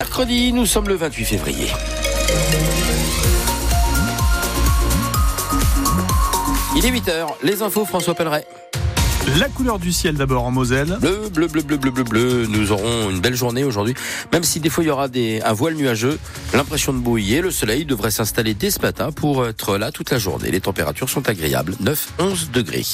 Mercredi, nous sommes le 28 février. Il est 8h, les infos François Pelleret. La couleur du ciel d'abord en Moselle. Bleu, bleu, bleu, bleu, bleu, bleu, bleu. Nous aurons une belle journée aujourd'hui. Même si des fois il y aura des, un voile nuageux, l'impression de bouillir, le soleil devrait s'installer dès ce matin pour être là toute la journée. Les températures sont agréables, 9-11 degrés.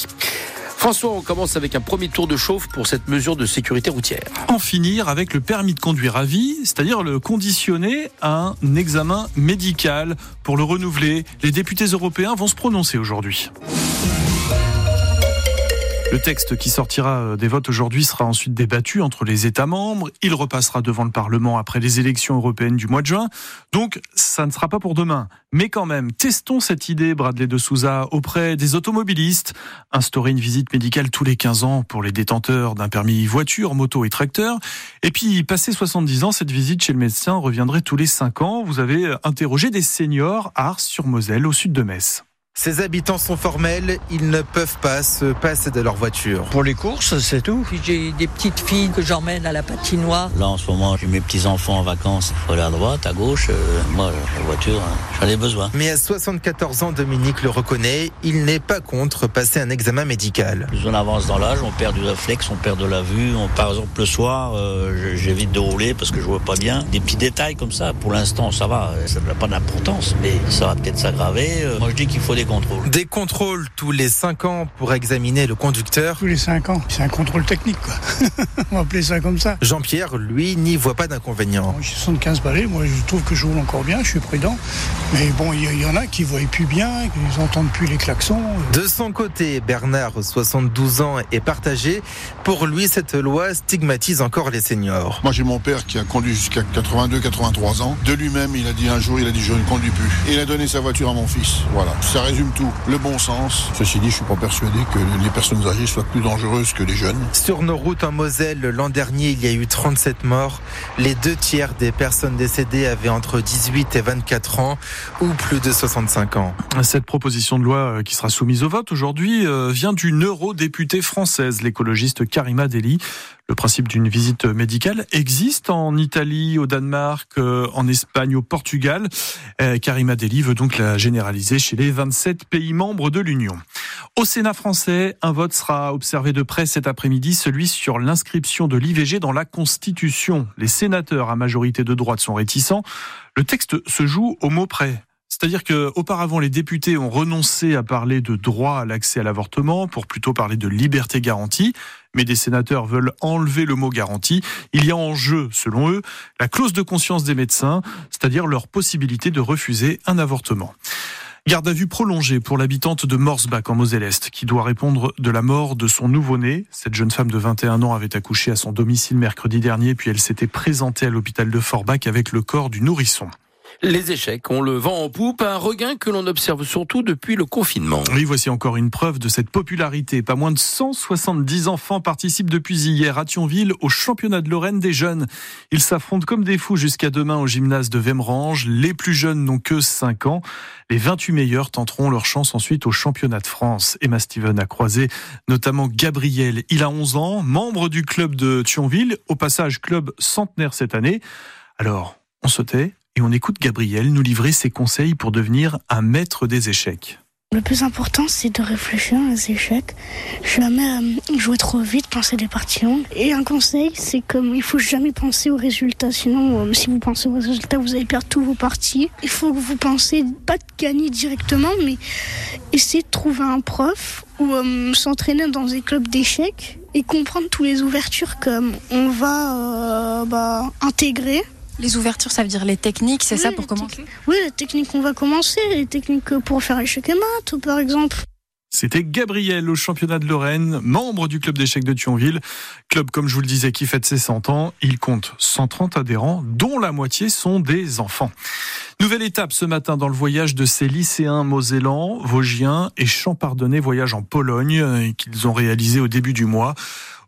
François, on commence avec un premier tour de chauffe pour cette mesure de sécurité routière. En finir avec le permis de conduire à vie, c'est-à-dire le conditionner à un examen médical pour le renouveler. Les députés européens vont se prononcer aujourd'hui. Le texte qui sortira euh, des votes aujourd'hui sera ensuite débattu entre les États membres. Il repassera devant le Parlement après les élections européennes du mois de juin. Donc, ça ne sera pas pour demain. Mais quand même, testons cette idée, Bradley de Souza, auprès des automobilistes. Instaurer une visite médicale tous les 15 ans pour les détenteurs d'un permis voiture, moto et tracteur. Et puis, passé 70 ans, cette visite chez le médecin reviendrait tous les 5 ans. Vous avez interrogé des seniors à Ars-sur-Moselle, au sud de Metz. Ces habitants sont formels, ils ne peuvent pas se passer de leur voiture. Pour les courses, c'est tout. J'ai des petites filles que j'emmène à la patinoire. Là, en ce moment, j'ai mes petits-enfants en vacances. Il faut aller à droite, à gauche. Euh, moi, la voiture, hein, j'en ai besoin. Mais à 74 ans, Dominique le reconnaît, il n'est pas contre passer un examen médical. Plus on avance dans l'âge, on perd du réflexe, on perd de la vue. On, par exemple, le soir, euh, j'évite de rouler parce que je vois pas bien. Des petits détails comme ça, pour l'instant, ça va. Ça n'a pas d'importance, mais ça va peut-être s'aggraver. Euh, moi, je dis qu'il faut des contrôles. Des contrôles tous les 5 ans pour examiner le conducteur. Tous les 5 ans. C'est un contrôle technique, quoi. On va appeler ça comme ça. Jean-Pierre, lui, n'y voit pas d'inconvénient. J'ai 75 balais. Moi, je trouve que je roule encore bien. Je suis prudent. Mais bon, il y, y, en a qui voient plus bien, qui n'entendent plus les klaxons. De son côté, Bernard, 72 ans, est partagé. Pour lui, cette loi stigmatise encore les seniors. Moi, j'ai mon père qui a conduit jusqu'à 82, 83 ans. De lui-même, il a dit un jour, il a dit je ne conduis plus. Il a donné sa voiture à mon fils. Voilà. Ça résume tout le bon sens. Ceci dit, je suis pas persuadé que les personnes âgées soient plus dangereuses que les jeunes. Sur nos routes en Moselle, l'an dernier, il y a eu 37 morts. Les deux tiers des personnes décédées avaient entre 18 et 24 ans ou plus de 65 ans. Cette proposition de loi qui sera soumise au vote aujourd'hui vient d'une eurodéputée française, l'écologiste Karima Deli. Le principe d'une visite médicale existe en Italie, au Danemark, en Espagne, au Portugal. Karima Deli veut donc la généraliser chez les 27 pays membres de l'Union. Au Sénat français, un vote sera observé de près cet après-midi, celui sur l'inscription de l'IVG dans la Constitution. Les sénateurs à majorité de droite sont réticents. Le texte se joue au mot près. C'est-à-dire que auparavant les députés ont renoncé à parler de droit à l'accès à l'avortement pour plutôt parler de liberté garantie, mais des sénateurs veulent enlever le mot garantie. Il y a en jeu, selon eux, la clause de conscience des médecins, c'est-à-dire leur possibilité de refuser un avortement. Garde à vue prolongée pour l'habitante de Morsbach en Moselle-Est qui doit répondre de la mort de son nouveau-né. Cette jeune femme de 21 ans avait accouché à son domicile mercredi dernier puis elle s'était présentée à l'hôpital de Forbach avec le corps du nourrisson. Les échecs, on le vend en poupe, un regain que l'on observe surtout depuis le confinement. Oui, voici encore une preuve de cette popularité. Pas moins de 170 enfants participent depuis hier à Thionville au championnat de Lorraine des jeunes. Ils s'affrontent comme des fous jusqu'à demain au gymnase de Vemrange. Les plus jeunes n'ont que 5 ans. Les 28 meilleurs tenteront leur chance ensuite au championnat de France. Emma Steven a croisé notamment Gabriel. Il a 11 ans, membre du club de Thionville, au passage club centenaire cette année. Alors, on se tait? Et on écoute Gabriel nous livrer ses conseils pour devenir un maître des échecs. Le plus important, c'est de réfléchir à ces échecs. Jamais euh, jouer trop vite, penser des parties longues. Et un conseil, c'est comme il faut jamais penser aux résultats. Sinon, euh, si vous pensez aux résultats, vous allez perdre tous vos parties. Il faut que vous pensez pas de gagner directement, mais essayer de trouver un prof ou euh, s'entraîner dans des clubs d'échecs et comprendre toutes les ouvertures comme on va bah, intégrer. Les ouvertures, ça veut dire les techniques, c'est oui, ça pour commencer Oui, les techniques, on va commencer. Les techniques pour faire échec et maths, par exemple. C'était Gabriel au championnat de Lorraine, membre du club d'échecs de Thionville. Club, comme je vous le disais, qui fête ses 100 ans. Il compte 130 adhérents, dont la moitié sont des enfants. Nouvelle étape ce matin dans le voyage de ces lycéens mosellans, vosgiens et champardonnais voyage en Pologne qu'ils ont réalisé au début du mois.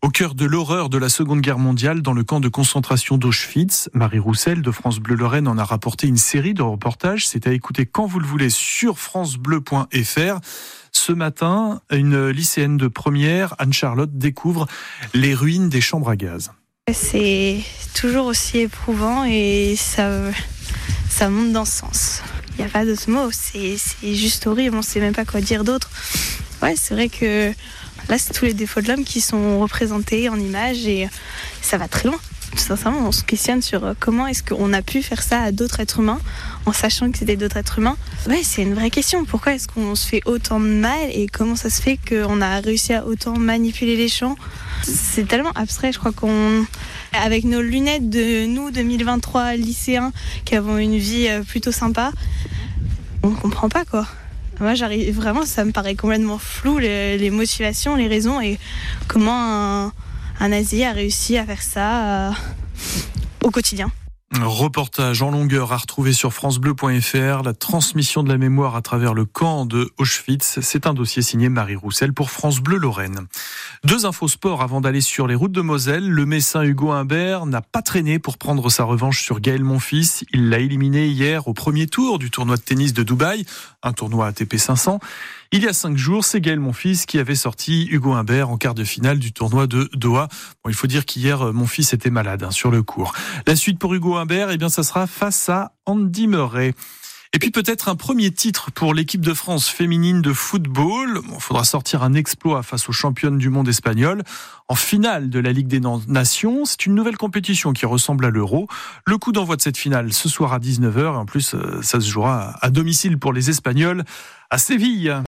Au cœur de l'horreur de la Seconde Guerre mondiale, dans le camp de concentration d'Auschwitz, Marie Roussel de France Bleu Lorraine en a rapporté une série de reportages. C'est à écouter quand vous le voulez sur francebleu.fr. Ce matin, une lycéenne de première, Anne-Charlotte, découvre les ruines des chambres à gaz. C'est toujours aussi éprouvant et ça, ça monte dans ce sens. Il n'y a pas d'autre mot, c'est juste horrible, on ne sait même pas quoi dire d'autre. Ouais, c'est vrai que là, c'est tous les défauts de l'homme qui sont représentés en images et ça va très loin. Sincèrement, on se questionne sur euh, comment est-ce qu'on a pu faire ça à d'autres êtres humains en sachant que c'était d'autres êtres humains. Ouais, c'est une vraie question. Pourquoi est-ce qu'on se fait autant de mal et comment ça se fait qu'on a réussi à autant manipuler les champs C'est tellement abstrait, je crois qu'on avec nos lunettes de nous 2023 lycéens qui avons une vie euh, plutôt sympa, on comprend pas quoi. Moi, j'arrive vraiment, ça me paraît complètement flou les, motivations, les raisons et comment un, un a réussi à faire ça euh, au quotidien. Reportage en longueur à retrouver sur francebleu.fr, la transmission de la mémoire à travers le camp de Auschwitz. C'est un dossier signé Marie Roussel pour France Bleu Lorraine. Deux infos sport avant d'aller sur les routes de Moselle. Le Messin Hugo Humbert n'a pas traîné pour prendre sa revanche sur Gaël Monfils. Il l'a éliminé hier au premier tour du tournoi de tennis de Dubaï, un tournoi ATP 500. Il y a cinq jours, c'est Gaël Monfils qui avait sorti Hugo Humbert en quart de finale du tournoi de Doha. Bon, il faut dire qu'hier, mon fils était malade hein, sur le cours. La suite pour Hugo Humbert, eh bien, ça sera face à Andy Murray. Et puis peut-être un premier titre pour l'équipe de France féminine de football. Il faudra sortir un exploit face aux championnes du monde espagnol. En finale de la Ligue des Nations, c'est une nouvelle compétition qui ressemble à l'Euro. Le coup d'envoi de cette finale ce soir à 19h. Et en plus, euh, ça se jouera à domicile pour les Espagnols à Séville.